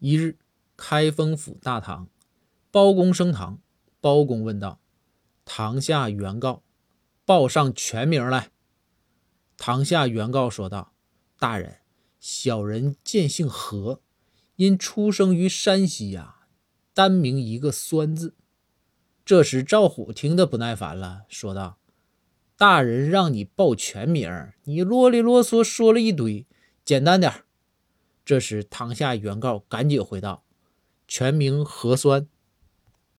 一日，开封府大堂，包公升堂。包公问道：“堂下原告，报上全名来。”堂下原告说道：“大人，小人见姓何，因出生于山西呀，单名一个酸字。”这时赵虎听得不耐烦了，说道：“大人让你报全名，你啰里啰嗦说了一堆，简单点。”这时堂下原告赶紧回道：“全民核酸。”